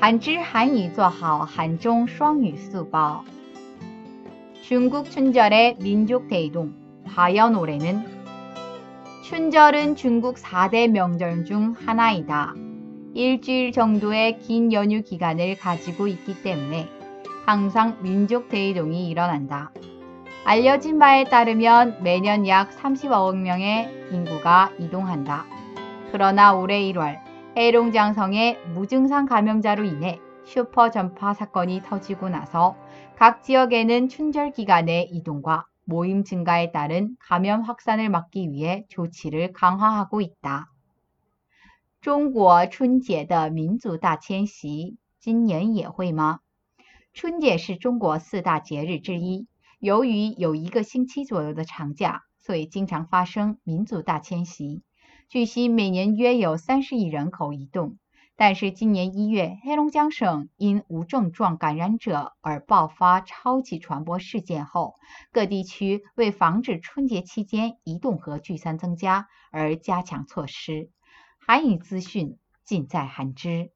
한지 한유 做好한중 双语 수법. 중국 춘절의 민족 대이동 과연 올해는 춘절은 중국 4대 명절 중 하나이다. 일주일 정도의 긴 연휴 기간을 가지고 있기 때문에 항상 민족 대이동이 일어난다. 알려진 바에 따르면 매년 약 30억 명의 인구가 이동한다. 그러나 올해 1월 해롱장성의 무증상 감염자로 인해 슈퍼 전파 사건이 터지고 나서 각 지역에는 춘절 기간의 이동과 모임 증가에 따른 감염 확산을 막기 위해 조치를 강화하고 있다. 中国春节的民族大迁徙今年也会吗？春节是中国四大节日之一，由于有一个星期左右的长假，所以经常发生民族大迁徙。 据悉，每年约有三十亿人口移动，但是今年一月，黑龙江省因无症状感染者而爆发超级传播事件后，各地区为防止春节期间移动和聚餐增加而加强措施。韩语资讯尽在韩知。